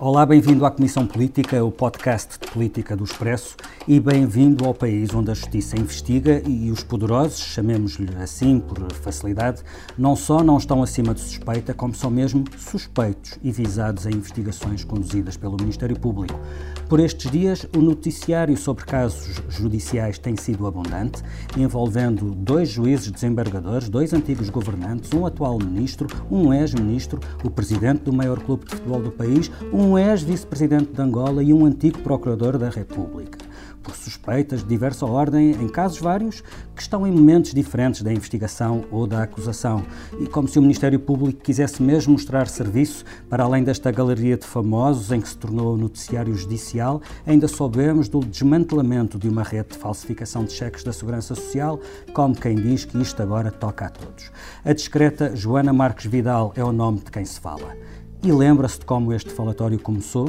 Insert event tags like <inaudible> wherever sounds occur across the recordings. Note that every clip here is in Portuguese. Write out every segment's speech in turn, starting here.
Olá, bem-vindo à Comissão Política, o podcast de política do Expresso, e bem-vindo ao país onde a justiça investiga e os poderosos, chamemos-lhe assim por facilidade, não só não estão acima de suspeita, como são mesmo suspeitos e visados em investigações conduzidas pelo Ministério Público. Por estes dias, o noticiário sobre casos judiciais tem sido abundante, envolvendo dois juízes desembargadores, dois antigos governantes, um atual ministro, um ex-ministro, o presidente do maior clube de futebol do país, um ex-vice-presidente de Angola e um antigo procurador da República por suspeitas de diversa ordem, em casos vários, que estão em momentos diferentes da investigação ou da acusação. E como se o Ministério Público quisesse mesmo mostrar serviço, para além desta galeria de famosos em que se tornou o noticiário judicial, ainda soubemos do desmantelamento de uma rede de falsificação de cheques da Segurança Social, como quem diz que isto agora toca a todos. A discreta Joana Marques Vidal é o nome de quem se fala. E lembra-se de como este falatório começou?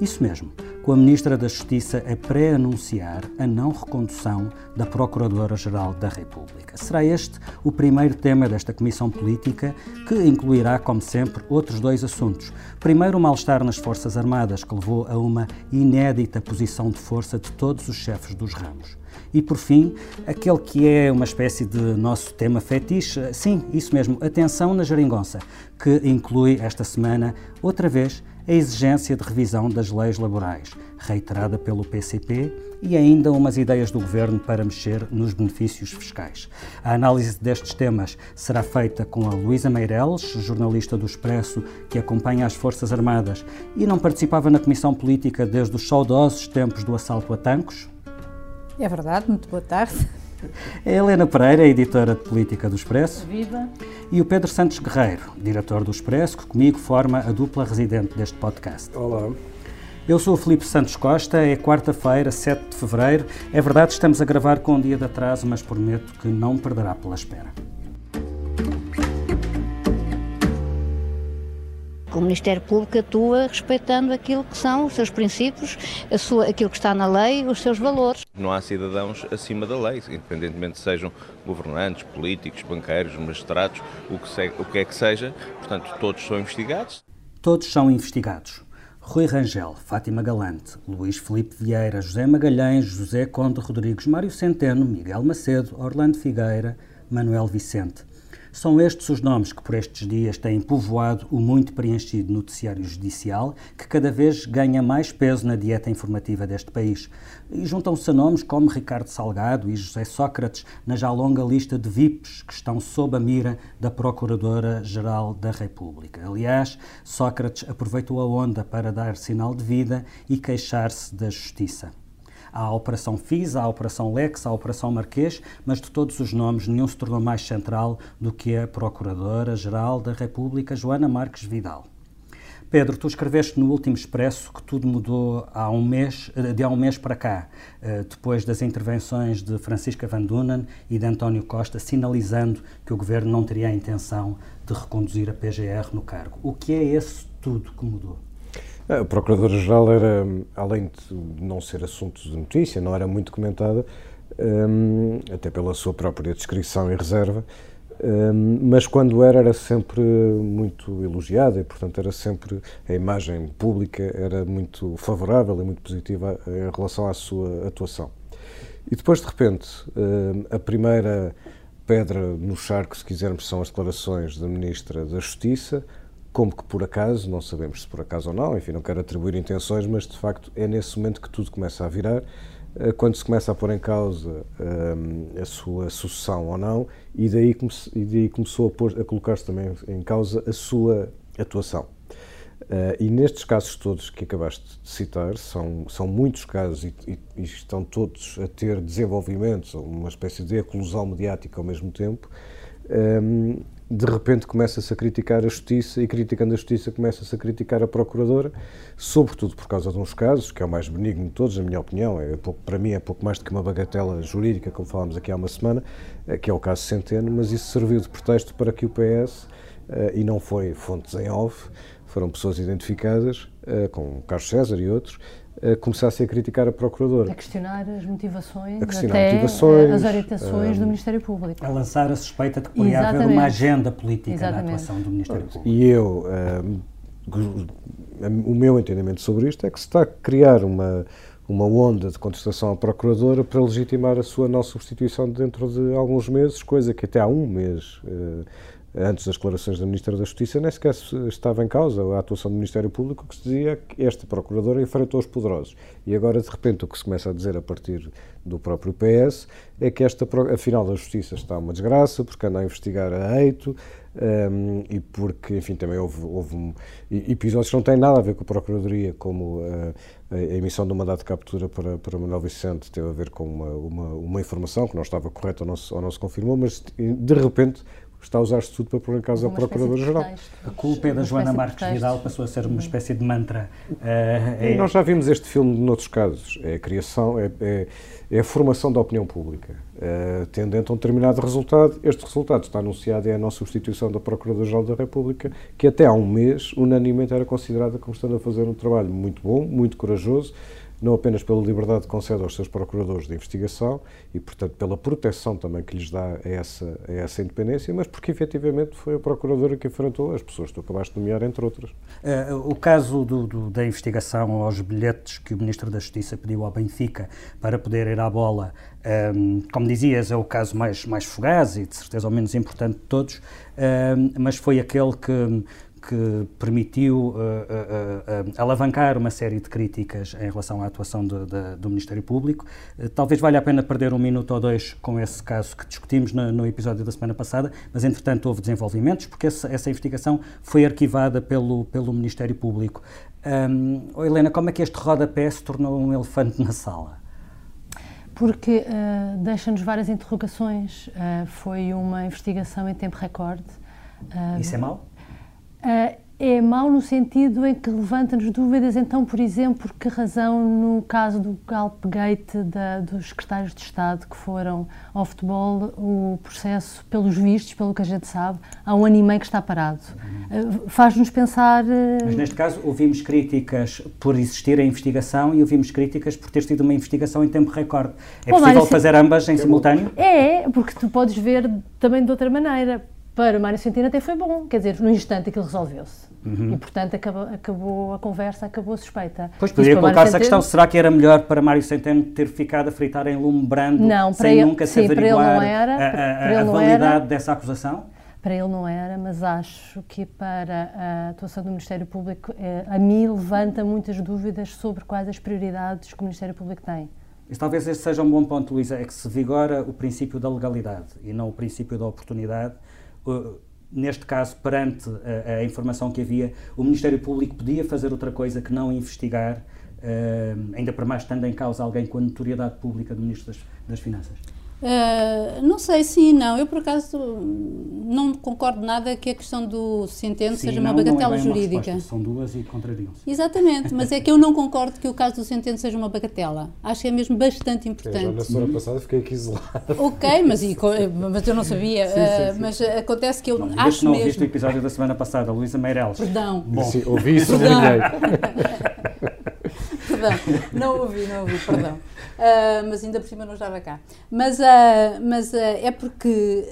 Isso mesmo com a Ministra da Justiça a pré-anunciar a não recondução da Procuradora-Geral da República. Será este o primeiro tema desta Comissão Política, que incluirá, como sempre, outros dois assuntos. Primeiro, o mal-estar nas Forças Armadas, que levou a uma inédita posição de força de todos os chefes dos ramos. E por fim, aquele que é uma espécie de nosso tema fetiche, sim, isso mesmo, atenção na geringonça, que inclui esta semana, outra vez, a exigência de revisão das leis laborais, reiterada pelo PCP, e ainda umas ideias do governo para mexer nos benefícios fiscais. A análise destes temas será feita com a Luísa Meireles, jornalista do Expresso que acompanha as Forças Armadas e não participava na Comissão Política desde os saudosos tempos do assalto a Tancos. É verdade, muito boa tarde. A Helena Pereira, editora de política do Expresso. Viva! E o Pedro Santos Guerreiro, diretor do Expresso, que comigo forma a dupla residente deste podcast. Olá. Eu sou o Filipe Santos Costa, é quarta-feira, 7 de fevereiro. É verdade, estamos a gravar com um dia de atraso, mas prometo que não perderá pela espera. O Ministério Público atua respeitando aquilo que são os seus princípios, sua, aquilo que está na lei, os seus valores. Não há cidadãos acima da lei, independentemente sejam governantes, políticos, banqueiros, magistrados, o que, se, o que é que seja. Portanto, todos são investigados. Todos são investigados. Rui Rangel, Fátima Galante, Luís Felipe Vieira, José Magalhães, José Conde Rodrigues, Mário Centeno, Miguel Macedo, Orlando Figueira, Manuel Vicente. São estes os nomes que por estes dias têm povoado o muito preenchido noticiário judicial, que cada vez ganha mais peso na dieta informativa deste país. E juntam-se a nomes como Ricardo Salgado e José Sócrates na já longa lista de VIPs que estão sob a mira da Procuradora-Geral da República. Aliás, Sócrates aproveitou a onda para dar sinal de vida e queixar-se da justiça. Há a Operação FIS, há a Operação Lex, há a Operação Marquês, mas de todos os nomes nenhum se tornou mais central do que a Procuradora-Geral da República, Joana Marques Vidal. Pedro, tu escreveste no último expresso que tudo mudou há um mês, eh, de há um mês para cá, eh, depois das intervenções de Francisca Van Dunen e de António Costa, sinalizando que o governo não teria a intenção de reconduzir a PGR no cargo. O que é esse tudo que mudou? A Procuradora-Geral era, além de não ser assunto de notícia, não era muito comentada, um, até pela sua própria descrição e reserva, um, mas quando era, era sempre muito elogiada e, portanto, era sempre, a imagem pública era muito favorável e muito positiva em relação à sua atuação. E depois, de repente, um, a primeira pedra no charco, se quisermos, são as declarações da Ministra da Justiça, como que por acaso, não sabemos se por acaso ou não, enfim, não quero atribuir intenções, mas de facto é nesse momento que tudo começa a virar, eh, quando se começa a pôr em causa um, eh, a sua sucessão ou não, e daí, e daí começou a, a colocar-se também em causa a sua atuação. Uh, e nestes casos todos que acabaste de citar, são, são muitos casos e, e, e estão todos a ter desenvolvimentos, uma espécie de eclosão mediática ao mesmo tempo, um, de repente começa-se a criticar a justiça e criticando a justiça começa-se a criticar a procuradora, sobretudo por causa de uns casos, que é o mais benigno de todos, na minha opinião, é pouco, para mim é pouco mais do que uma bagatela jurídica, como falámos aqui há uma semana, eh, que é o caso Centeno, mas isso serviu de pretexto para que o PS, eh, e não foi fontes em off, foram pessoas identificadas, eh, com Carlos César e outros, começassem a criticar a Procuradora. A questionar as motivações, a questionar até motivações, as orientações um, do Ministério Público. A lançar a suspeita de que poderia haver uma agenda política Exatamente. na atuação do Ministério Público. E eu, um, o meu entendimento sobre isto é que se está a criar uma, uma onda de contestação à Procuradora para legitimar a sua não substituição dentro de alguns meses, coisa que até há um mês uh, antes das declarações da Ministra da Justiça, nem sequer estava em causa a atuação do Ministério Público, que se dizia que este Procurador enfrentou os poderosos. E agora, de repente, o que se começa a dizer a partir do próprio PS é que esta, afinal, a Justiça está uma desgraça, porque anda a investigar a eito, um, e porque, enfim, também houve, houve episódios que não têm nada a ver com a Procuradoria, como uh, a, emissão um mandato de captura para, para Manuel Vicente teve a ver com uma, uma, uma informação que não estava correta ou não, se, ou não se confirmou, mas de repente está a usar-se tudo para pôr em causa o Procurador-Geral. A culpa é da Joana Marques Vidal passou a ser uma espécie de mantra. Uh, é... Nós já vimos este filme noutros casos. É a criação, é, é, é a formação da opinião pública, uh, tendente a um determinado resultado. Este resultado está anunciado e é a não substituição da Procurador-Geral da República, que até há um mês, unanimemente, era considerada como estando a fazer um trabalho muito bom, muito corajoso, não apenas pela liberdade que concede aos seus procuradores de investigação e, portanto, pela proteção também que lhes dá a essa, a essa independência, mas porque efetivamente foi a procuradora que enfrentou as pessoas que tu acabaste de nomear, entre outras. Uh, o caso do, do, da investigação aos bilhetes que o Ministro da Justiça pediu ao Benfica para poder ir à bola, ehm, como dizias, é o caso mais, mais fugaz e de certeza o menos importante de todos, ehm, mas foi aquele que que permitiu uh, uh, uh, alavancar uma série de críticas em relação à atuação de, de, do Ministério Público. Eh, talvez valha a pena perder um minuto ou dois com esse caso que discutimos no, no episódio da semana passada, mas entretanto houve desenvolvimentos, porque essa, essa investigação foi arquivada pelo, pelo Ministério Público. Um, oh Helena, como é que este rodapé se tornou um elefante na sala? Porque uh, deixa-nos várias interrogações. Uh, foi uma investigação em tempo recorde. Uh, Isso é mau? Uh, é mau no sentido em que levanta-nos dúvidas, então, por exemplo, por que razão no caso do Galpgate da, dos secretários de Estado que foram ao futebol, o processo, pelos vistos, pelo que a gente sabe, há um ano e meio que está parado. Uh, Faz-nos pensar... Uh... Mas neste caso ouvimos críticas por existir a investigação e ouvimos críticas por ter sido uma investigação em tempo recorde. É possível fazer ambas em simultâneo? É, porque tu podes ver também de outra maneira para Mário Centeno até foi bom, quer dizer, no instante aquilo resolveu-se. Uhum. E, portanto, acabou, acabou, a conversa, acabou a suspeita. Pois, poderia colocar-se a questão, será que era melhor para Mário Centeno ter ficado a fritar em lume brando não, sem ele, nunca se averiguar era, a, a, a validade era, dessa acusação? Para ele não era, mas acho que para a atuação do Ministério Público, eh, a mim levanta muitas dúvidas sobre quais as prioridades que o Ministério Público tem. Talvez esse seja um bom ponto, Luísa, é que se vigora o princípio da legalidade e não o princípio da oportunidade neste caso, perante a, a, informação que havia, o Ministério Público podia fazer outra coisa que não investigar, uh, ainda para mais estando em causa alguém com a notoriedade pública do Ministro das, das Finanças? Uh, não sei, sim, não. Eu, por acaso, não concordo nada que a questão do Centeno sim, seja uma bagatela não é jurídica. Uma são duas e contrariam-se. Exatamente, mas é que eu não concordo que o caso do Centeno seja uma bagatela. Acho que é mesmo bastante importante. Eu, na semana passada fiquei aqui isolado. Ok, mas, mas eu não sabia. Sim, sim, uh, mas acontece que eu não, acho não mesmo... ouviste o episódio da semana passada, Luísa Meireles. Perdão. Bom. Sim, ouvi isso, Perdão. <laughs> perdão, não ouvi, não ouvi, perdão. Uh, mas ainda por cima não estava cá. Mas, uh, mas uh, é porque,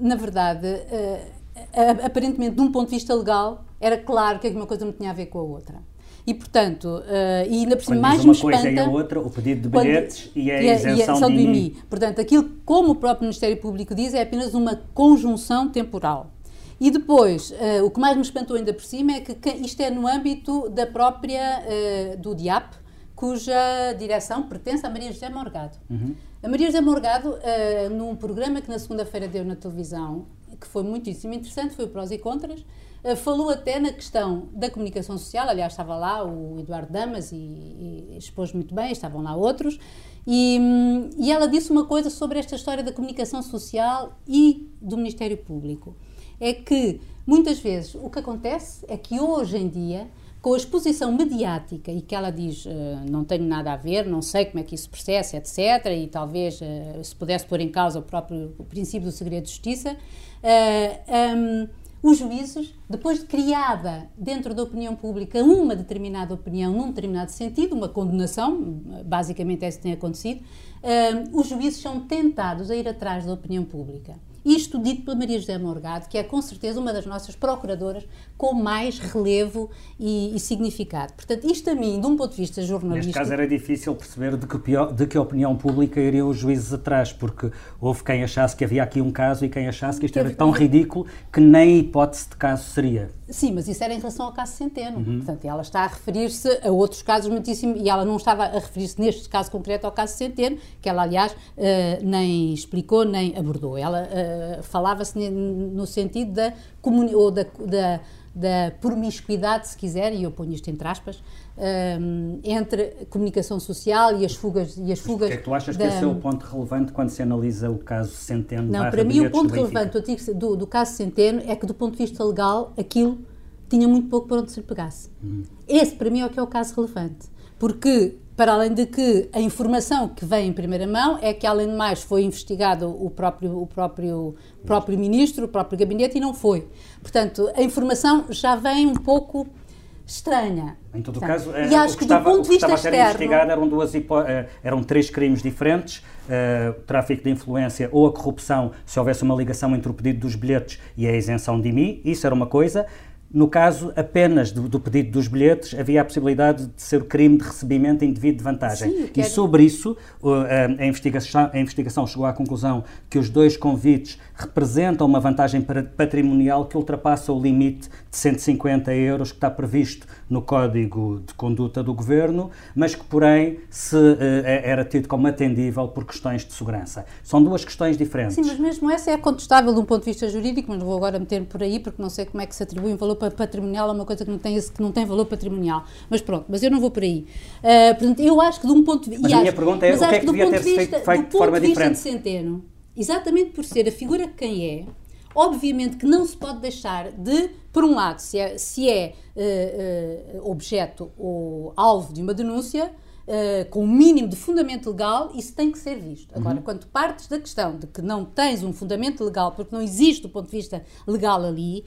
na verdade, aparentemente, de um ponto de vista legal, era claro que uma coisa não tinha a ver com a outra. E, portanto, uh, e ainda por cima mais uma me espanta... coisa e a outra, o pedido de bilhetes quando, e a, e a isenção, do IMI. Portanto, aquilo, como o próprio Ministério Público diz, é apenas uma conjunção temporal. E depois, uh, o que mais me espantou ainda por cima é que, que isto é no âmbito da própria, uh, do DIAP, cuja direção pertence a Maria José Morgado. Uhum. A Maria José Morgado, uh, num programa que na segunda-feira deu na televisão, que foi muitíssimo interessante, foi o Prós e Contras, falou até na questão da comunicação social, aliás estava lá o Eduardo Damas e, e expôs muito bem, estavam lá outros, e, e ela disse uma coisa sobre esta história da comunicação social e do Ministério Público. É que, muitas vezes, o que acontece é que hoje em dia com a exposição mediática e que ela diz uh, não tenho nada a ver, não sei como é que isso processa, etc., e talvez uh, se pudesse pôr em causa o próprio o princípio do segredo de justiça, uh, eh, um, os juízes, depois de criada dentro da opinião pública uma determinada opinião num determinado sentido, uma condenação, basicamente é isso que tem acontecido, os juízes são tentados a ir atrás da opinião pública. Isto dito pela Maria José Morgado, que é com certeza uma das nossas procuradoras com mais relevo e, e significado. Portanto, isto a mim, de um ponto de vista jornalístico... Neste caso era difícil perceber de que, de que opinião pública iriam os juízes atrás, porque houve quem achasse que havia aqui um caso e quem achasse que isto era tão ridículo que nem hipótese de caso seria. Sim, mas isso era em relação ao caso Centeno. Uhum. Portanto, ela está a referir-se a outros casos muitíssimo, e ela não estava a referir-se neste caso concreto ao caso Centeno, que ela, aliás, uh, nem explicou nem abordou. Ela uh, falava-se no sentido da, ou da, da, da promiscuidade, se quiser, e eu ponho isto entre aspas, um, eh, entre comunicação social e as fugas e as fugas. O que é que tu achas da... que esse é o ponto relevante quando se analisa o caso Centeno? Não, para mim o ponto relevante do, do, caso Centeno é que do ponto de vista legal aquilo tinha muito pouco para onde se pegasse. Hum. Esse para mim é o que é o caso relevante, porque para além de que a informação que vem em primeira mão é que, além de mais, foi investigado o próprio, o próprio, o próprio ministro, o próprio gabinete, e não foi. Portanto, a informação já vem um pouco estranha. Em todo caso, e acho o que, estava, ponto de vista estava a ser investigado eram, duas eh, eram três crimes diferentes, uh, tráfico de influência ou a corrupção, se houvesse uma ligação entre o pedido dos bilhetes e a isenção de IMI, isso era uma coisa. No caso apenas do, do, pedido dos bilhetes, havia a possibilidade de ser o crime de recebimento indevido de vantagem. Sim, e sobre isso, a investigação, a investigação chegou à conclusão que os dois convites representam uma vantagem patrimonial que ultrapassa o limite de 150 euros que está previsto no Código de Conduta do Governo, mas que, porém, se, é, era tido como atendível por questões de segurança. São duas questões diferentes. Sim, mas mesmo essa é contestável de um ponto de vista jurídico, mas não vou agora meter por aí porque não sei como é que se atribui um valor patrimonial a uma coisa que não tem, que não tem valor patrimonial. Mas pronto, mas eu não vou por aí. Uh, portanto, eu acho que de um ponto de vista. Mas a minha pergunta é o que é que devia ter feito, feito de forma diferente? De Centeno, exatamente por ser a figura que quem é, obviamente que não se pode deixar de, por um lado, se é, se é uh, uh, objeto ou alvo de uma denúncia, uh, com o um mínimo de fundamento legal, isso tem que ser visto. Agora, uhum. quando partes da questão de que não tens um fundamento legal, porque não existe do ponto de vista legal ali,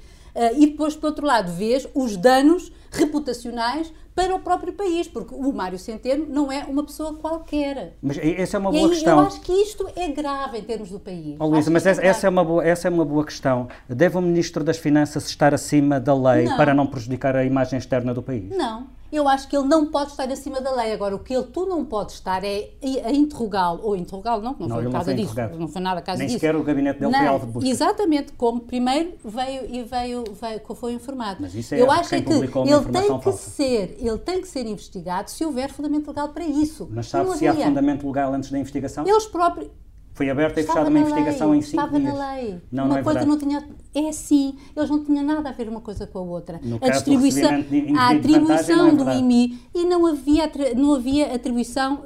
e depois, por outro lado, vês os danos reputacionais para o próprio país, porque o Mário Centeno não é uma pessoa qualquer. Mas essa é uma boa e questão. Eu acho que isto é grave em termos do país. Oh, Luísa, mas essa, é essa, é uma boa, essa é uma boa questão. Deve o Ministro das Finanças estar acima da lei não. para não prejudicar a imagem externa do país? Não eu acho que ele não pode estar acima da lei. Agora, o que ele, tu não podes estar é a interrogá-lo, ou interrogá-lo, não, não, não foi causa disso, não foi nada caso Nem disso. Nem sequer o gabinete dele não, foi alvo de busca. Exatamente, como primeiro veio e veio, veio, foi informado. Mas isso é eu acho é que ele tem que falsa. ser, ele tem que ser investigado se houver fundamento legal para isso. Mas sabe se há fundamento legal antes da investigação? Eles próprios foi aberta e fechada uma investigação lei, em cinco estava dias. Estava na lei. Não, uma não é coisa verdade. não tinha. É assim. Eles não tinham nada a ver uma coisa com a outra. No a distribuição, a atribuição é do IMI e não havia, não havia atribuição uh,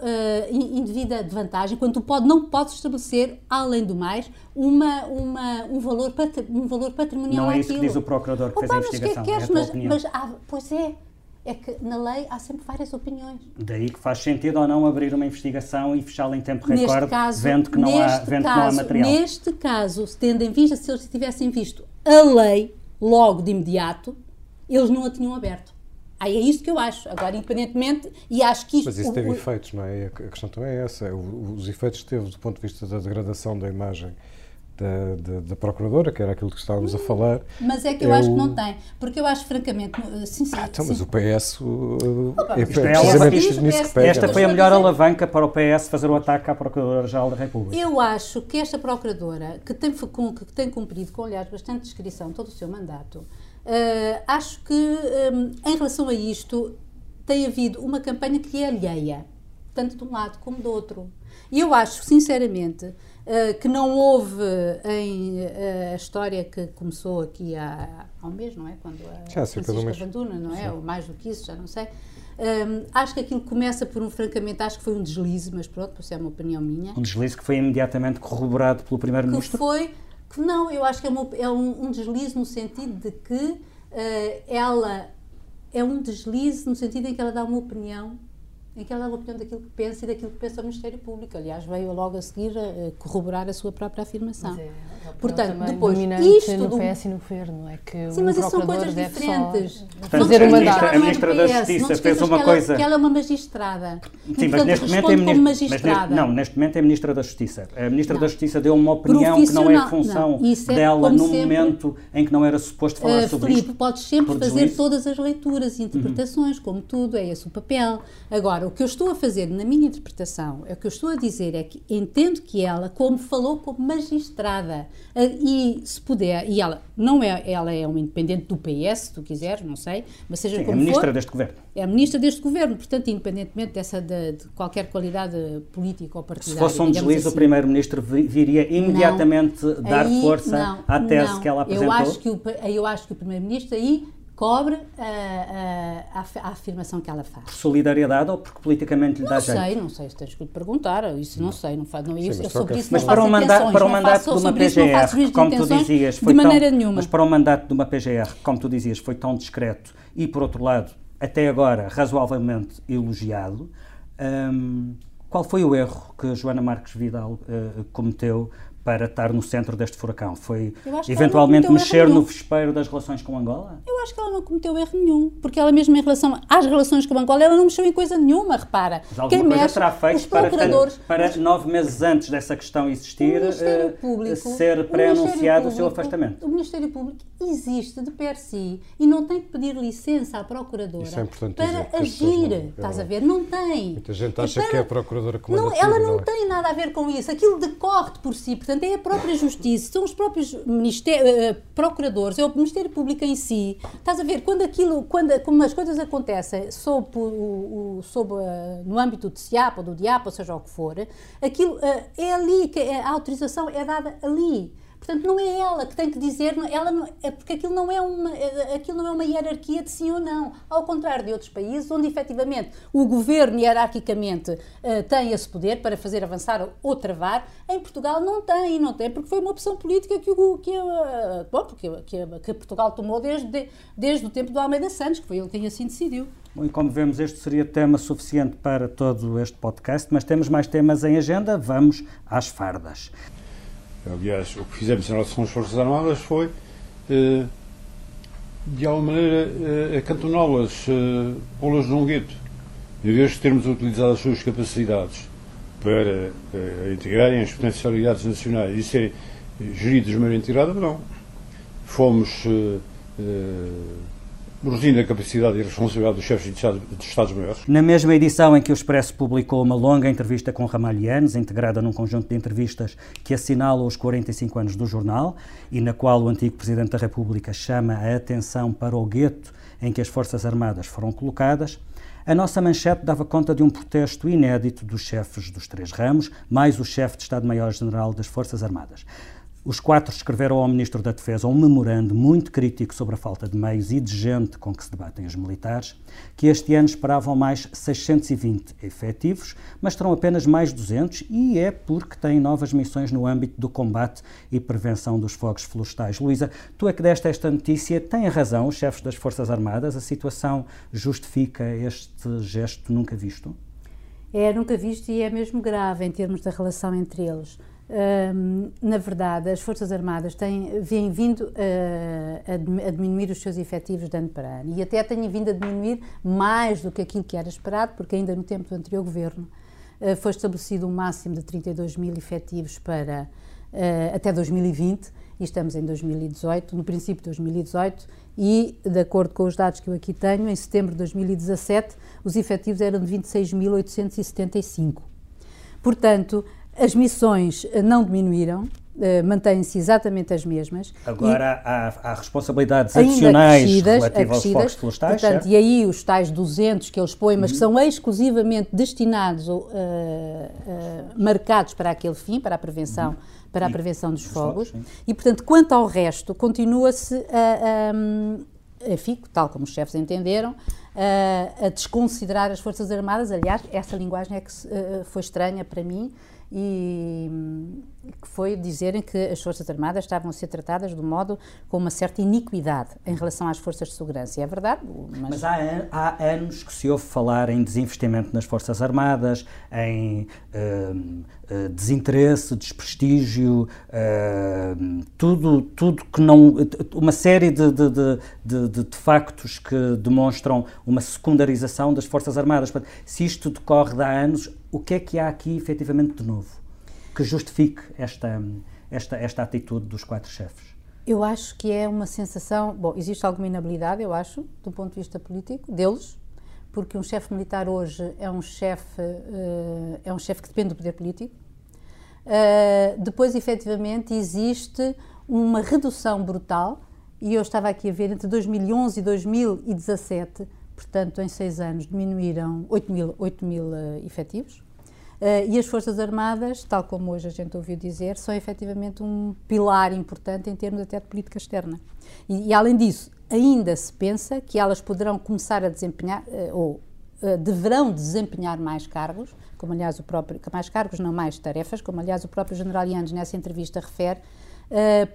indevida de vantagem, quando pode, não podes estabelecer, além do mais, uma, uma, um, valor, um valor patrimonial Não é isso que diz o procurador que Opa, fez a investigação. Que é que queres, é mas, mas há, pois é é que na lei há sempre várias opiniões. Daí que faz sentido ou não abrir uma investigação e fechá-la em tempo recorde, caso, vendo, que não, há, vendo caso, que não há material. Neste caso, tendo em vista, se eles tivessem visto a lei logo de imediato, eles não a tinham aberto. Aí é isso que eu acho. Agora, independentemente, e acho que isto. Mas isso teve o, efeitos, não é? A questão também é essa. Os efeitos que teve do ponto de vista da degradação da imagem da, da, da, Procuradora, que era aquilo que estávamos a hum, falar. Mas é que eu, eu... acho que não tem, porque eu acho francamente. Sim, sim, ah, então, sim. mas o PS. Uh, é, é precisamente nisso que pega. Esta foi a melhor alavanca para o PS fazer o ataque à Procuradora-Geral da República. Eu acho que esta Procuradora, que tem, que tem cumprido, com aliás bastante descrição, todo o seu mandato, uh, acho que um, em relação a isto tem havido uma campanha que é alheia, tanto de um lado como do outro. E eu acho, sinceramente, eh, que não houve em uh, a história que começou aqui há, há um mês, não é? Quando a já, Francisca Vanduna, não é? Sim. Ou mais do que isso, já não sei. Um, ehm, acho que aquilo começa por um, francamente, acho que foi um deslize, mas pronto, isso é uma opinião minha. Um deslize que foi imediatamente corroborado pelo Primeiro-Ministro? Que foi, que não, eu acho que é, uma, é um, um, deslize no sentido de que uh, ela é um deslize no sentido em que ela dá uma opinião em que ela uma opinião daquilo que pensa e daquilo que pensa o Ministério Público. Aliás, veio logo a seguir a corroborar a sua própria afirmação. Mas é, é Portanto, depois, isto no do- PS e no Governo, é que Sim, o mas isso são coisas diferentes. Portanto, fazer a o ministra- mandato. a ministra da Justiça fez uma que ela- coisa- que ela é uma magistrada. Sim, e, mas portanto, neste momento é ministra, mas neste- magistrada. não, neste momento é a ministra da Justiça. A ministra Não. da Justiça deu uma opinião que não é função não, é dela no sempre- momento em que não era suposto falar Uh, sobre Filipe, isto. podes sempre fazer todas as leituras e interpretações, como tudo, é esse o papel. Agora, o que eu estou a fazer na minha interpretação, é o que eu estou a dizer é que entendo que ela, como falou como magistrada, e se puder, e ela não é, ela é uma independente do PS, se tu quiseres, não sei, mas seja Sim, é a como ministra for, deste governo. é a ministra deste governo, portanto, independentemente dessa de, de qualquer qualidade política ou Se partidária. fosse um deslize, o assim. primeiro-ministro vi- viria imediatamente dar Aí, força não, à tese não. que ela apresentou. Eu acho que o, eu acho que o primeiro-ministro aí cobre a, a, a af- a afirmação que ela faz. Por solidariedade ou porque politicamente lhe dá Não jeito? sei, não sei, se tens que lhe perguntar, isso não sei, não faço, não, eu, mas eu de sobre isso Mas não para faço um, mandato, intenções, para um não mandato faço, de uma isso não PGR, de como tu dizias, de foi maneira tão, nenhuma. mas para um mandato de uma PGR, como tu dizias, foi tão discreto e, por outro lado, até agora razoavelmente elogiado, hum, qual foi o erro que Joana Marques Vidal eh, cometeu para estar no centro deste furacão? Foi eventualmente mexer no vespeiro das relações com Angola? Eu acho que ela não cometeu erro nenhum, porque ela mesmo em relação às relações com o Angola, ela não mexeu em coisa nenhuma, repara. Mas alguma Quem coisa mexe, terá feito os para, procuradores, para nove meses antes dessa questão existir, O eh, Público, ser o pré-anunciado o Ministério seu afastamento. O Ministério Público existe de per si e não tem que pedir licença à Procuradora Isso é importante para dizer, agir. não- é estás a verdade. ver? Não tem. Muita gente É acha para- que é a Procuradora que manda não, Ela não, não é? tem nada a ver com isso. Aquilo decorre por si. Portanto, é a própria Justiça, são os próprios eh, procuradores, é o Ministério Público em si. Estás a ver? Quando aquilo, quando, como as coisas acontecem sob, o, sob, eh, no âmbito do CIAP ou do DIAP, ou seja o que for, aquilo eh, é ali, que a autorização é dada ali. Portanto, não é ela que tem que dizer, ela não, é porque aquilo não, é uma, é- aquilo não é uma hierarquia de sim ou não. Ao contrário de outros países, onde efetivamente o governo hierarquicamente eh, tem esse poder para fazer avançar ou travar, em Portugal não tem, não tem, porque foi uma opção política que, o, que, a- bom, porque, que, que Portugal tomou desde, desde o tempo do Almeida Santos, que foi ele quem assim decidiu. Bom, E como vemos, este seria tema suficiente para todo este podcast, mas temos mais temas em agenda. Vamos às fardas. Aliás, o que fizemos em relação às Forças Armadas foi, eh, de alguma maneira, eh, acantoná-las, eh, pô-las num gueto. Em vez de termos utilizado as suas capacidades para integrarem as potencialidades nacionais e serem geridas de maneira integrada, não. Fomos eh, reduzindo a capacidade e responsabilidade dos chefes de Estados-Maiores. Na mesma edição em que o Expresso publicou uma longa entrevista com Ramalhianes, integrada num conjunto de entrevistas que assinala os 45 anos do jornal, e na qual o antigo Presidente da República chama a atenção para o gueto em que as Forças Armadas foram colocadas, a nossa manchete dava conta de um protesto inédito dos chefes dos três ramos, mais o chefe de Estado-Maior-General das Forças Armadas. Os quatro escreveram ao Ministro da Defesa um memorando muito crítico sobre a falta de meios e de gente com que se debatem os militares, que este ano esperavam mais 620 efetivos, mas terão apenas mais 200 e é porque têm novas missões no âmbito do combate e prevenção dos fogos florestais. Luísa, tu é que deste esta notícia, têm razão os chefes das Forças Armadas, a situação justifica este gesto nunca visto? É nunca visto e é mesmo grave em termos da relação entre eles. Na verdade, as Forças Armadas têm, vêm vindo uh, a, dim- a diminuir os seus efetivos de ano para ano e até têm vindo a diminuir mais do que aquilo que era esperado, porque ainda no tempo do anterior governo uh, foi estabelecido um máximo de 32 mil efetivos para uh, até 2020 e estamos em 2018, no princípio de 2018 e, de acordo com os dados que eu aqui tenho, em setembro de 2017 os efetivos eram de 26.875. Portanto, as missões eh, não diminuíram, eh, mantêm-se exatamente as mesmas. Agora há, há responsabilidades adicionais acrescidas, relativas aos fogos florestais, portanto, certo? e aí os tais 200 que eles põem, mas que são exclusivamente destinados, ou, eh, eh, marcados para aquele fim, para a prevenção, para a prevenção dos fogos. fogos, e, portanto, quanto ao resto, continua-se a, a, enfim, tal como os chefes entenderam, a, a desconsiderar as Forças Armadas. Aliás, essa linguagem é que foi estranha para mim e, que foi dizerem que as Forças Armadas estavam a ser tratadas de um modo com uma certa iniquidade em relação às Forças de Segurança. E é verdade. Mas, mas há, há, anos que se ouve falar em desinvestimento nas Forças Armadas, em uh, uh, desinteresse, desprestígio, uh, tudo, tudo que não. uma série de, de, de, de, de factos que demonstram uma secundarização das Forças Armadas. Se isto decorre há anos, o que é que há aqui efetivamente de novo? Que justifique esta, esta, esta atitude dos quatro chefes? Eu acho que é uma sensação. Bom, existe alguma inabilidade, eu acho, do ponto de vista político, deles, porque um chefe militar hoje é um chefe uh, é um chefe que depende do poder político. Uh, depois, efetivamente, existe uma redução brutal, e eu estava aqui a ver entre 2011 e 2017, portanto, em seis anos, diminuíram 8 mil, 8 mil uh, efetivos. Uh, e as Forças Armadas, tal como hoje a gente ouviu dizer, são efetivamente um pilar importante em termos até de política externa. E, e além disso, ainda se pensa que elas poderão começar a desempenhar, uh, ou uh, deverão desempenhar mais cargos, como aliás o próprio, mais cargos, não mais tarefas, como aliás o próprio General Yanes nessa entrevista refere,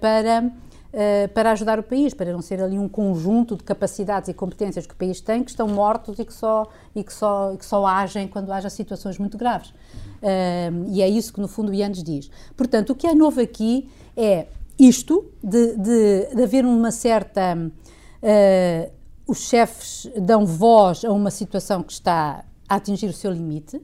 para eh, para ajudar o país, para não ser ali um conjunto de capacidades e competências que o país tem que estão mortos e que só, e que só, e que só agem quando haja situações muito graves. Uh, e é isso que, no fundo, o Ianes diz. Portanto, o que é novo aqui é isto, de, de, de haver uma certa. Uh, os chefes dão voz a uma situação que está a atingir o seu limite.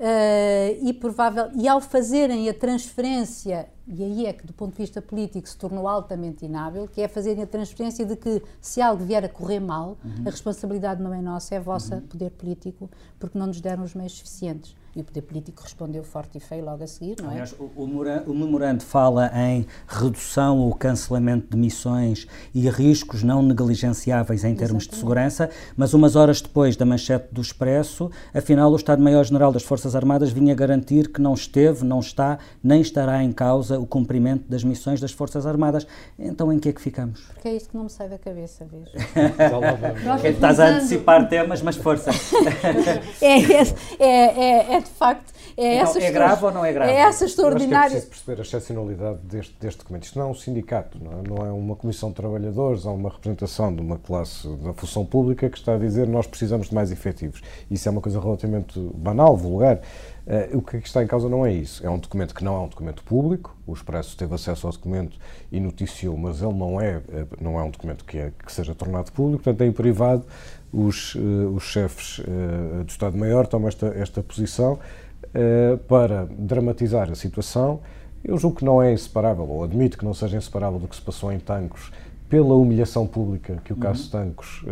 Uh, e provável e ao fazerem a transferência e aí é que do ponto de vista político se tornou altamente inábil que é fazerem a transferência de que se algo vier a correr mal uhum. a responsabilidade não é nossa é vossa uhum. poder político porque não nos deram os meios suficientes e o poder político respondeu forte e feio logo a seguir, não é? Aliás, o, o memorando fala em redução ou cancelamento de missões e riscos não negligenciáveis em termos Exatamente. de segurança, mas umas horas depois da manchete do Expresso, afinal o Estado-Maior-General das Forças Armadas vinha garantir que não esteve, não está, nem estará em causa o cumprimento das missões das Forças Armadas. Então em que é que ficamos? Porque é isso que não me sai da cabeça, vejo. <laughs> Estás a antecipar temas, mas força. <laughs> é, é, é, é <laughs> de facto, é então, essa. É grave ou não é grave? É essa extraordinária. é preciso perceber a excepcionalidade deste, deste documento. Isto não é um sindicato, não é? não é uma comissão de trabalhadores ou uma representação de uma classe da função pública que está a dizer nós precisamos de mais efetivos. Isso é uma coisa relativamente banal, vulgar. Uh, o que está em causa não é isso. É um documento que não é um documento público. O Expresso teve acesso ao documento e noticiou, mas ele não é, eh, não é um documento que, é, que seja tornado público. Portanto, em privado, os, uh, os chefes uh, do Estado-Maior tomam esta, esta posição uh, para dramatizar a situação. Eu julgo que não é inseparável, ou admito que não seja inseparável do que se passou em Tancos pela humilhação pública que o uhum. caso Tancos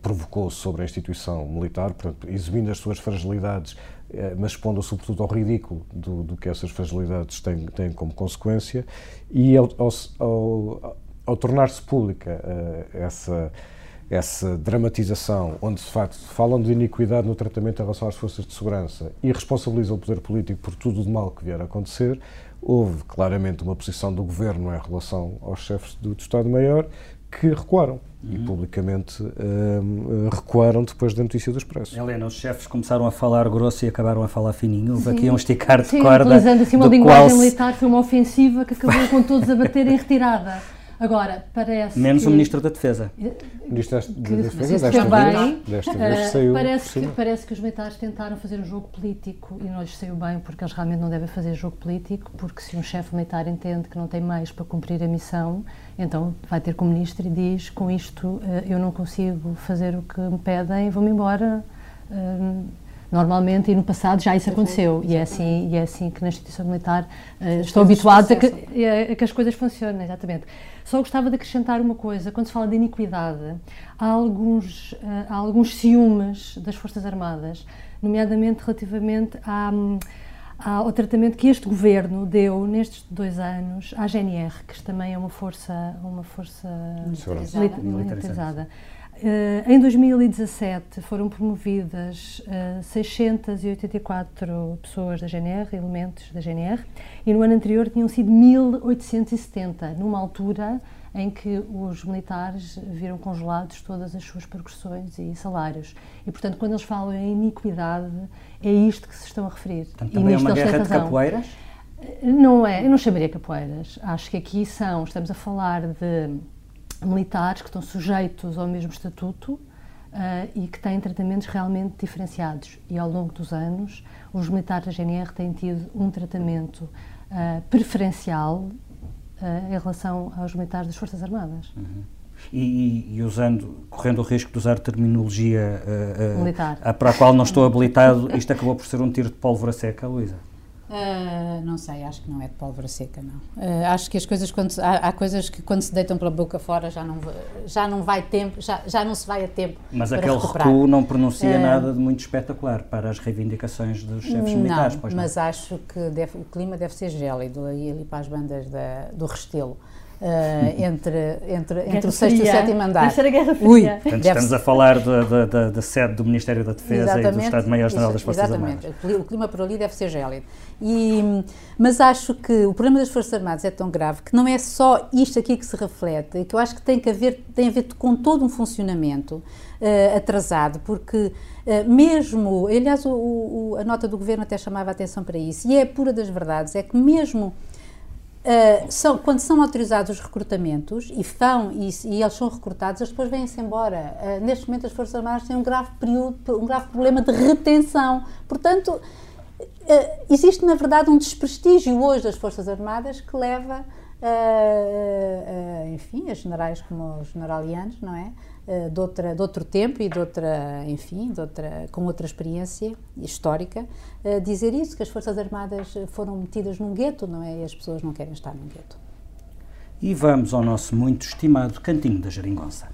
provocou sobre a instituição militar, portanto, exibindo as suas fragilidades, mas expondo sobretudo ao ridículo do, do que essas fragilidades têm, têm como consequência, e ao, ao, ao, ao tornar-se pública essa essa dramatização, onde de facto falam de iniquidade no tratamento em relação às forças de segurança e responsabilizam o poder político por tudo de mal que vier a acontecer, houve claramente uma posição do governo em relação aos chefes do, do Estado-Maior que recuaram. Uhum. E publicamente um, recuaram depois da notícia do Expresso. Helena, os chefes começaram a falar grosso e acabaram a falar fininho. Houve aqui um esticar de sim, corda. Utilizando assim uma linguagem qual... militar, foi uma ofensiva que acabou com todos a bater em retirada. <laughs> Agora, parece. Menos que, o Ministro da Defesa. O Ministro da Defesa, desta, vez, desta vez uh, saiu. Parece que, parece que os militares tentaram fazer um jogo político e não lhes saiu bem, porque eles realmente não devem fazer jogo político, porque se um chefe militar entende que não tem mais para cumprir a missão, então vai ter com o Ministro e diz: com isto uh, eu não consigo fazer o que me pedem, vou-me embora. Normalmente e no passado já isso aconteceu. E é assim e é assim que na instituição militar uh, estou habituado a que, a que, as coisas funcionem exatamente. Só gostava de acrescentar uma coisa. Quando se fala de iniquidade há alguns uh, há alguns ciúmes das forças armadas nomeadamente relativamente à ao tratamento que este governo deu nestes dois anos à GNR, que também é uma força, uma força militarizada. militarizada. Uh, em 2017 foram promovidas uh, eh, 684 pessoas da GNR, elementos da GNR, e no ano anterior tinham sido 1870, numa altura em que os militares viram congelados todas as suas progressões e salários. E, portanto, quando eles falam em iniquidade, é isto que se estão a referir. Portanto, também é uma guerra de capoeiras? Não é, eu não chamaria capoeiras. Acho que aqui são, estamos a falar de militares que estão sujeitos ao mesmo estatuto, uh, e que têm tratamentos realmente diferenciados. E ao longo dos anos, os militares da GNR têm tido um tratamento uh, preferencial uh, em relação aos militares das Forças Armadas. Uhum. E, e, usando, correndo o risco de usar terminologia para a qual não estou habilitado, isto acabou por ser um tiro de pólvora seca, Luísa? Uh, não sei, acho que não é de pólvora seca, não. Uh, acho que as coisas, quando, há, há, coisas que quando se deitam pela boca fora já não, já não vai tempo, já, já não se vai a tempo. Mas aquele recuperar. recuo não pronuncia uh, nada de muito espetacular para as reivindicações dos chefes não, militares, pois não? mas acho que deve, o clima deve ser gélido ali, ali para as bandas da, do Restelo. Uh, entre, entre, entre o sexto fria. e o sétimo andar. Ser a Guerra Fria. Ui, Portanto, estamos a falar da, da, da sede do Ministério da Defesa exatamente, e do Estado-Maior-General das Forças exatamente. Armadas. Exatamente. O clima por ali deve ser gélido. E, mas acho que o problema das Forças Armadas é tão grave que não é só isto aqui que se reflete, que eu acho que tem, que haver, tem a ver com todo um funcionamento uh, atrasado, porque uh, mesmo, aliás, o, o, a nota do Governo até chamava a atenção para isso, e é pura das verdades, é que mesmo Uh, são, quando são autorizados os recrutamentos e, vão, e, e eles são recrutados, eles depois vêm-se embora. Uh, neste momento, as Forças Armadas têm um grave, período, um grave problema de retenção. Portanto, uh, existe, na verdade, um desprestígio hoje das Forças Armadas que leva, enfim, a generais como os generalianos, não é? Eh, de, outra, de outro tempo e de outra, enfim, de outra, com outra experiência histórica, uh, dizer isso, que as Forças Armadas foram metidas num gueto, não é? E as pessoas não querem estar num gueto. E vamos ao nosso muito estimado Cantinho da Jeringonça.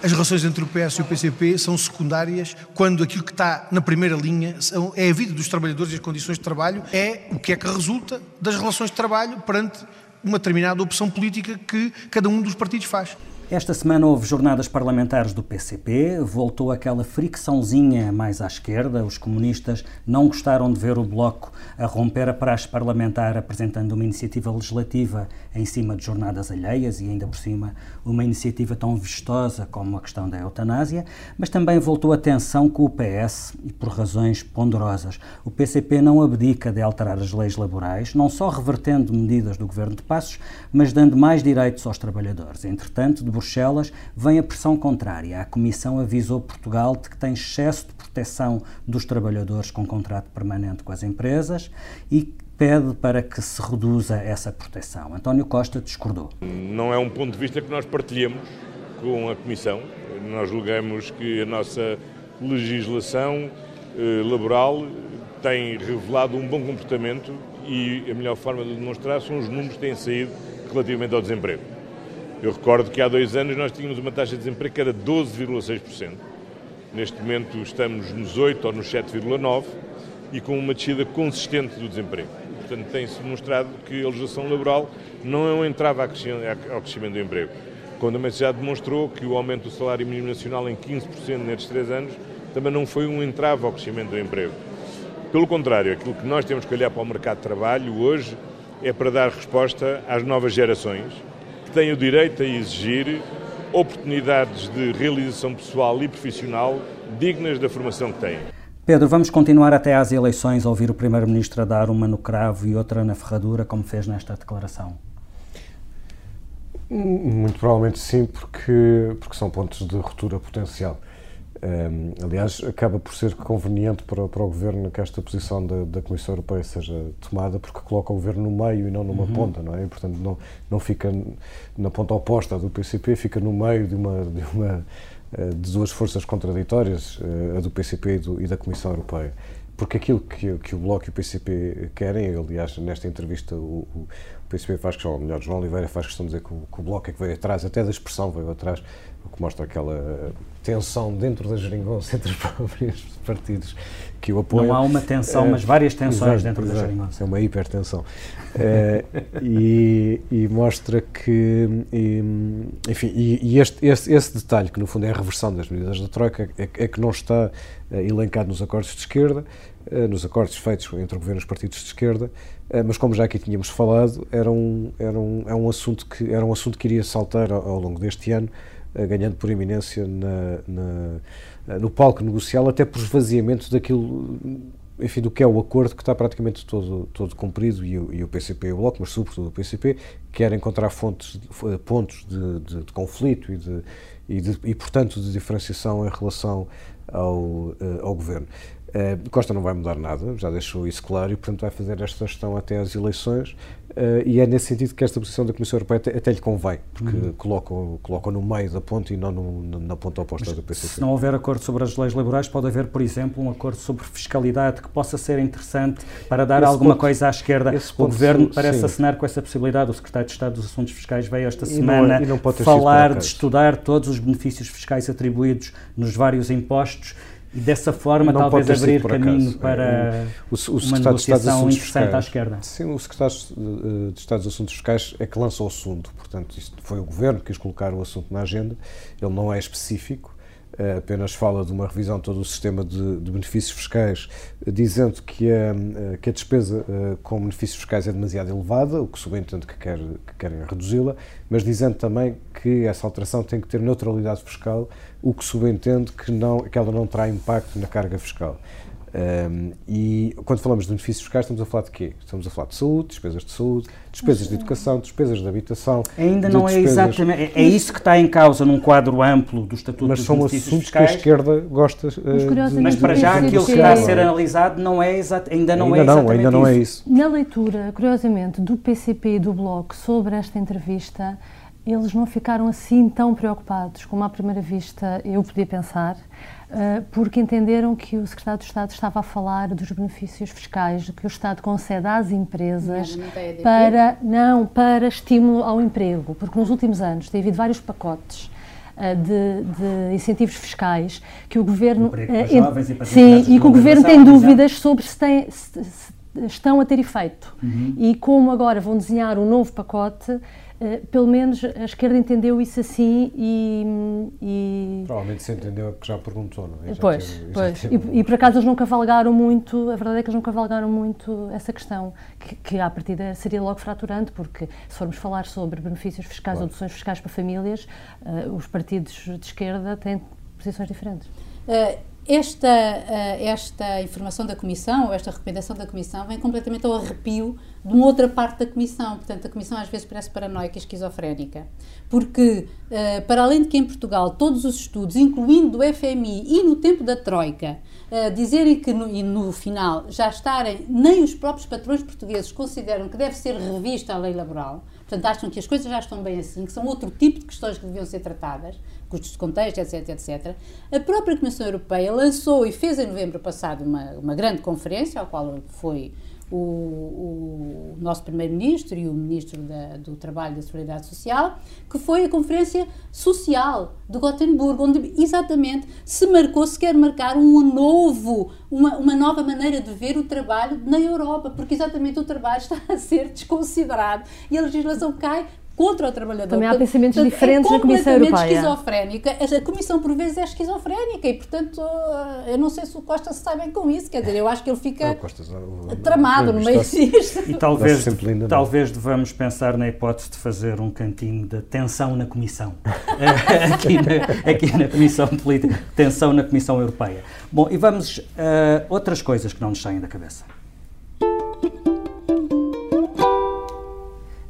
As relações entre o PS e o PCP são secundárias quando aquilo que está na primeira linha são, é a vida dos trabalhadores e as condições de trabalho, é o que é que resulta das relações de trabalho perante uma determinada opção política que cada um dos partidos faz. Esta semana houve jornadas parlamentares do PCP, voltou aquela fricçãozinha mais à esquerda. Os comunistas não gostaram de ver o Bloco a romper a praxe parlamentar apresentando uma iniciativa legislativa em cima de jornadas alheias e ainda por cima uma iniciativa tão vistosa como a questão da eutanásia, mas também voltou a tensão com o PS e por razões ponderosas. O PCP não abdica de alterar as leis laborais, não só revertendo medidas do governo de Passos, mas dando mais direitos aos trabalhadores. Entretanto, de Bruxelas vem a pressão contrária. A Comissão avisou Portugal de que tem excesso de proteção dos trabalhadores com contrato permanente com as empresas e pede para que se reduza essa proteção. António Costa discordou. Não é um ponto de vista que nós partilhamos com a Comissão. Nós julgamos que a nossa legislação eh, laboral tem revelado um bom comportamento e a melhor forma de demonstrar são os números que têm saído relativamente ao desemprego. Eu recordo que há dois anos nós tínhamos uma taxa de desemprego que era 12,6%. Neste momento estamos nos 8 ou nos 7,9% e com uma descida consistente do desemprego. Portanto, tem-se demonstrado que a legislação laboral não é um entrave ao crescimento do emprego. Quando também se já demonstrou que o aumento do salário mínimo nacional em 15% nestes três anos também não foi um entrave ao crescimento do emprego. Pelo contrário, aquilo que nós temos que olhar para o mercado de trabalho hoje é para dar resposta às novas gerações têm o direito a exigir oportunidades de realização pessoal e profissional dignas da formação que têm. Pedro, vamos continuar até às eleições a ouvir o Primeiro-Ministro a dar uma no cravo e outra na ferradura, como fez nesta declaração? Muito provavelmente sim, porque, porque são pontos de ruptura potencial. Um, aliás, acaba por ser conveniente para, para o Governo que esta posição da, da, Comissão Europeia seja tomada, porque coloca o Governo no meio e não numa uhum. ponta, não é? E, portanto, não, não fica na ponta oposta do PCP, fica no meio de uma, de, uma, eh, de duas forças contraditórias, eh, a do PCP e, do, e da Comissão Europeia. Porque aquilo que, que, o Bloco e o PCP querem, aliás, nesta entrevista, o PCP faz questão, ou melhor, João Oliveira faz questão de dizer que o, que o Bloco é que veio atrás, até da expressão veio atrás, o que mostra aquela tensão dentro da geringonça entre os <laughs> próprios partidos que o apoiam. Não há uma tensão, é, mas várias tensões exato, dentro exato, da geringonça. É uma hipertensão. é, e, e, mostra que, e, enfim, e, e este, esse, esse, detalhe, que no fundo é a reversão das medidas da Troika, é, é que não está é, elencado nos acordos de esquerda, é, nos acordos feitos entre o governo e os partidos de esquerda, é, mas como já aqui tínhamos falado, era um, era um, é um assunto que, era um assunto que iria saltar ao, ao longo deste ano, eh, ganhando por eminência na, na, eh, no palco negocial, até por esvaziamento daquilo enfim, do que é o acordo que está praticamente todo, todo cumprido e o, e o PCP e o Bloco, mas sobretudo o PCP, quer encontrar fontes, pontos de, de, de conflito e, de, e, de, e, portanto, de diferenciação em relação ao, ao Governo. Uh, Costa não vai mudar nada, já deixou isso claro, e portanto vai fazer esta gestão até às eleições, Uh, e é nesse sentido que esta posição da Comissão Europeia até, até lhe convém, porque uhum. colocam, colocam no meio da ponte e não no, na ponta oposta Mas, do PCP. Se não houver acordo sobre as leis laborais, pode haver, por exemplo, um acordo sobre fiscalidade que possa ser interessante para dar esse alguma ponto, o esquerda. O Governo parece sim. assinar com essa possibilidade. O Secretário de Estado dos Assuntos Fiscais veio esta e semana não, não falar de estudar todos os benefícios fiscais atribuídos nos vários impostos e dessa forma não talvez abrir caminho para é, o, o uma negociação interessante à esquerda. Sim, o secretário de Estado dos Assuntos Fiscais é que lança o assunto, portanto, isto foi o Governo que quis colocar o assunto na agenda, ele não é específico, eh, apenas fala de uma revisão de todo o sistema de, de benefícios fiscais, dizendo que a, eh, que a despesa eh, com benefícios fiscais é demasiado elevada, o que subentende que, quer, que querem reduzi-la, mas dizendo também que essa alteração tem que ter neutralidade fiscal, o que subentende que, não, que ela não terá impacto na carga fiscal. Um, e quando falamos de benefícios fiscais, estamos a falar de quê? Estamos a falar de saúde, despesas de saúde, despesas de educação, despesas de habitação. Ainda não é exatamente. É, é, isso que está em causa num quadro amplo do Estatuto mas dos são Benefícios assuntos Fiscais. que a esquerda gosta uh, de... Mas para já aquilo que está a ser analisado não é exato, ainda não ainda é exatamente não, ainda não é isso. Na leitura, curiosamente, do PCP e do Bloco sobre esta entrevista, eles não ficaram assim tão preocupados como à primeira vista eu podia pensar, porque entenderam que o secretário de Estado estava a falar dos benefícios fiscais que o Estado concede às empresas para não para estímulo ao emprego, porque nos últimos anos tem havido vários pacotes eh, de, de, incentivos fiscais que o governo uh, jovens e sim e que o governo tem dúvidas sobre se, tem, se, se estão a ter efeito. Uhum. e como agora vão desenhar um novo pacote pelo menos a esquerda entendeu isso assim e. e... Provavelmente se entendeu é que já perguntou, não é? Já pois, teve, pois. Teve... E, e, por acaso eles não cavalgaram muito, a verdade é que eles não cavalgaram muito essa questão, que, que à partida seria logo fraturante, porque se formos falar sobre benefícios fiscais claro. ou deduções fiscais para famílias, uh, os partidos de esquerda têm posições diferentes. Uh, esta, eh, esta informação da Comissão, ou esta recomendação da Comissão, vem completamente ao arrepio de uma outra parte da Comissão. Portanto, a Comissão às vezes parece paranoica e esquizofrénica. Porque, eh, para além de que em Portugal todos os estudos, incluindo do FMI e no tempo da Troika, eh, dizerem que no, e no final já estarem, nem os próprios patrões portugueses consideram que deve ser revista a lei laboral, portanto acham que as coisas já estão bem assim, que são outro tipo de questões que deviam ser tratadas, custos de contexto, etc, etc. A própria Comissão Europeia lançou e fez em novembro passado uma, uma grande conferência, ao qual foi o, o nosso Primeiro-Ministro e o Ministro da, do Trabalho e da Seguridade Social, que foi a Conferência Social de Gotemburgo, onde exatamente se marcou, se quer marcar um novo, uma, uma nova maneira de ver o trabalho na Europa, porque exatamente o trabalho <laughs> está a ser desconsiderado e a legislação cai contra o trabalhador. Também há pensamentos portanto, diferentes é na Comissão Europeia. esquizofrénica. A Comissão, por vezes, é esquizofrénica e, portanto, eu não sei se o Costa se está bem com isso. Quer dizer, eu acho que ele fica não, tramado no meio disto. E talvez, talvez devamos pensar na hipótese de fazer um cantinho de tensão na Comissão. <laughs> <laughs> aqui, na, aqui na Comissão Política. Tensão na Comissão Europeia. Bom, e vamos a uh, outras coisas que não nos saem da cabeça.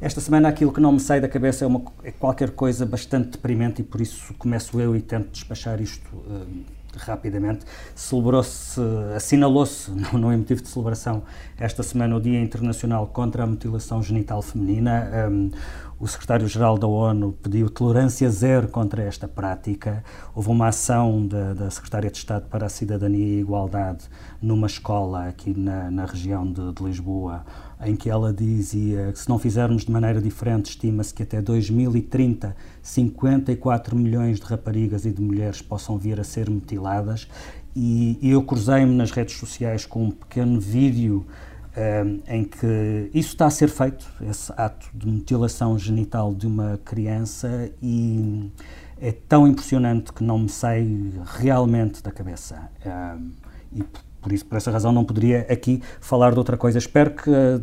Esta semana aquilo que não me sai da cabeça é, uma, é qualquer coisa bastante deprimente e por isso começo eu e tento despachar isto uh, rapidamente. Celebrou-se, assinalou-se, <laughs> não, não é motivo de celebração, esta semana o Dia Internacional contra a Mutilação Genital Feminina. Um, o secretário-geral da ONU pediu tolerância zero contra esta prática. Houve uma ação da, da Secretária de Estado para a Cidadania e Igualdade numa escola aqui na, na região de, de Lisboa, em que ela dizia que se não fizermos de maneira diferente, estima-se que até 2030 54 milhões de raparigas e de mulheres possam vir a ser mutiladas. E, eu cruzei-me nas redes sociais com um pequeno vídeo um, eh, em que isso está a ser feito, esse ato de mutilação genital de uma criança, e é tão impressionante que não me sai realmente da cabeça. Um, e por isso, por essa razão, não poderia aqui falar de outra coisa. Espero que uh,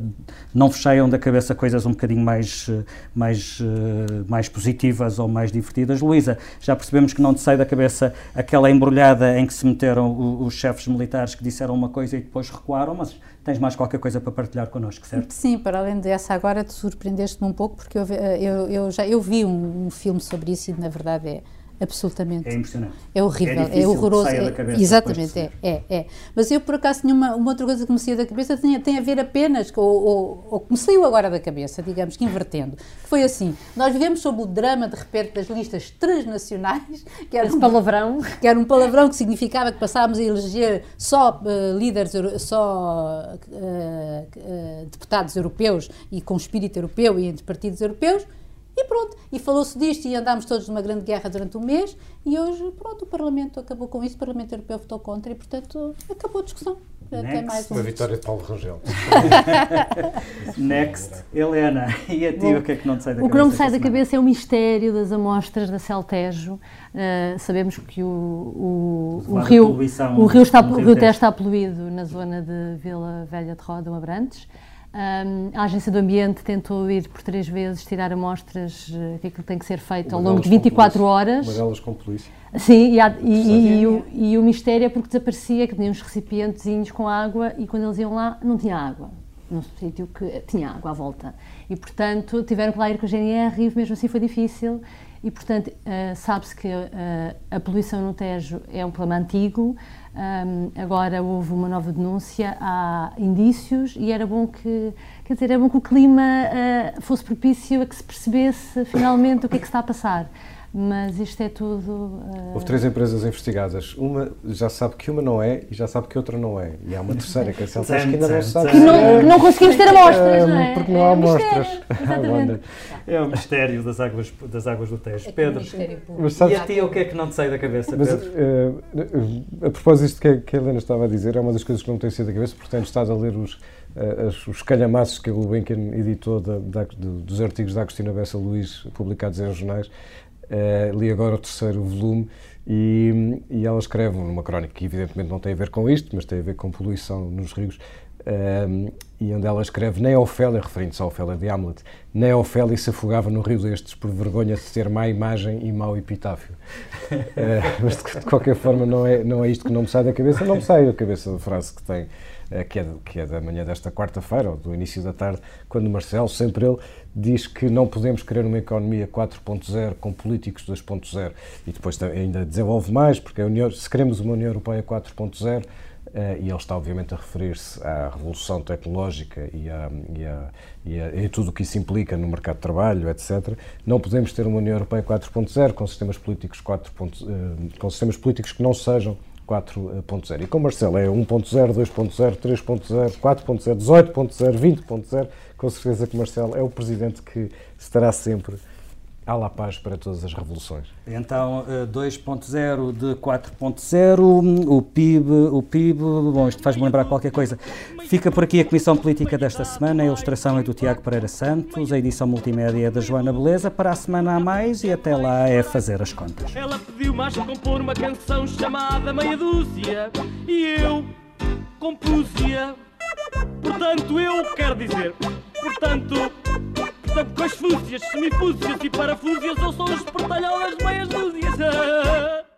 não fecheiam da cabeça coisas um bocadinho mais, uh, mais, uh, mais positivas ou mais divertidas. Luísa, já percebemos que não te sai da cabeça aquela embrulhada em que se meteram os, os chefes militares que disseram uma coisa e depois recuaram, mas tens mais qualquer coisa para partilhar connosco, certo? Sim, para além dessa, agora te surpreendeste-me um pouco, porque eu, eu, eu, já eu vi um, um filme sobre isso e, na verdade, é Absolutamente. É impressionante. É horrível, é, é horroroso. É, exatamente, é, é, é. Mas eu, por acaso, tinha uma, uma outra coisa que me saía da cabeça, tem, tem a ver apenas, ou, ou, ou que me saiu agora da cabeça, digamos que invertendo. Foi assim: nós vivemos sob o drama, de repente, das listas transnacionais, <laughs> que era um palavrão. Que era um palavrão que significava que passávamos a eleger só uh, líderes, só uh, uh, deputados europeus e com espírito europeu e entre partidos europeus e pronto, e falou-se disto e andámos todos numa grande guerra durante um mês e hoje, pronto, o Parlamento acabou com isso, o Parlamento Europeu votou contra e, portanto, acabou a discussão. Até mais um. Uma vitória de Paulo Rangel. <laughs> Next. Helena, <laughs> e a ti Bom, o que é que não te sai da cabeça? O que não me sai da cabeça é o mistério das amostras da Celtejo. Uh, sabemos que o, o, o rio, o rio, está, o rio está poluído na zona de Vila Velha de Roda, Abrantes. Um, a Agência do Ambiente tentou ir por três vezes tirar amostras, uh, que aquilo tem que ser feito ao longo de 24 horas. Uma delas com polícia. Sim, e, há, e, e, e, o, e, o, mistério é porque desaparecia, que tinha uns recipientezinhos com água e quando eles iam lá não tinha água. Num sítio que tinha água à volta. E, portanto, tiveram que lá ir com a GNR e mesmo assim foi difícil. E, portanto, uh, sabe-se que uh, a poluição no Tejo é um problema antigo, um, agora houve uma nova denúncia, há indícios e era bom que, quer dizer, era bom que o clima uh, fosse propício a que se percebesse finalmente o que é que está a passar mas isto é tudo. Uh... Houve três empresas investigadas. Uma já sabe que uma não é e já sabe que outra não é. E há uma terceira que é a Celtec que ainda não sabe. Que não, não conseguimos ter amostras, não é? Porque não há <laughs> é amostras. é o mistério das águas, das águas do Tejo. É Pedro, mas sabes, e a ti o que é que não te sai da cabeça, mas, Pedro? Uh, a propósito do que a Helena estava a dizer, é uma das coisas que não me tem saído da cabeça, porque tenho estado a ler os, uh, os calhamaços que o Gulbenkian editou da, da, dos artigos da Agostina Bessa Luís publicados em jornais Uh, li agora o terceiro volume e, e, ela escreve numa crónica que evidentemente não tem a ver com isto, mas tem a ver com poluição nos rios, uh, e onde ela escreve nem a Ofélia, referindo-se à Ofélia de Hamlet, nem a Ofélia se afogava no rio destes por vergonha de ter má imagem e mau epitáfio. uh, <laughs> mas de, de, qualquer forma não é, não é isto que não me sai da cabeça, não me sai da cabeça a frase que tem que é, que é da manhã desta quarta-feira, ou do início da tarde, quando Marcelo, sempre ele, diz que não podemos querer uma economia 4.0 com políticos 2.0 e depois ainda desenvolve mais, porque União, se queremos uma União Europeia 4.0, Uh, e ele está obviamente a referir-se à revolução tecnológica e a, e, a, e, a, e a, tudo o que isso implica no mercado de trabalho, etc. Não podemos ter uma União Europeia 4.0 com sistemas políticos 4. Uh, com sistemas políticos que não sejam 4.0. E com Marcelo é 1.0, 2.0, 3.0, 4.0, 18.0, 20.0. Com certeza que Marcelo é o presidente que estará sempre à la paz para todas as revoluções. Então, 2.0 eh, de 4.0, o PIB, o PIB, bom, isto faz-me lembrar qualquer coisa. Fica por aqui a Comissão Política desta semana, a ilustração é do Tiago Pereira Santos, a edição multimédia é da Joana Beleza, para a semana a mais e até lá é fazer as contas. Ela pediu mais a compor uma canção chamada Meia Dúzia e eu compus-a. Portanto, eu quero dizer, portanto, só com as fúzias, semifúzias e parafúzias, ou só os portalhões meias dúzias. <laughs>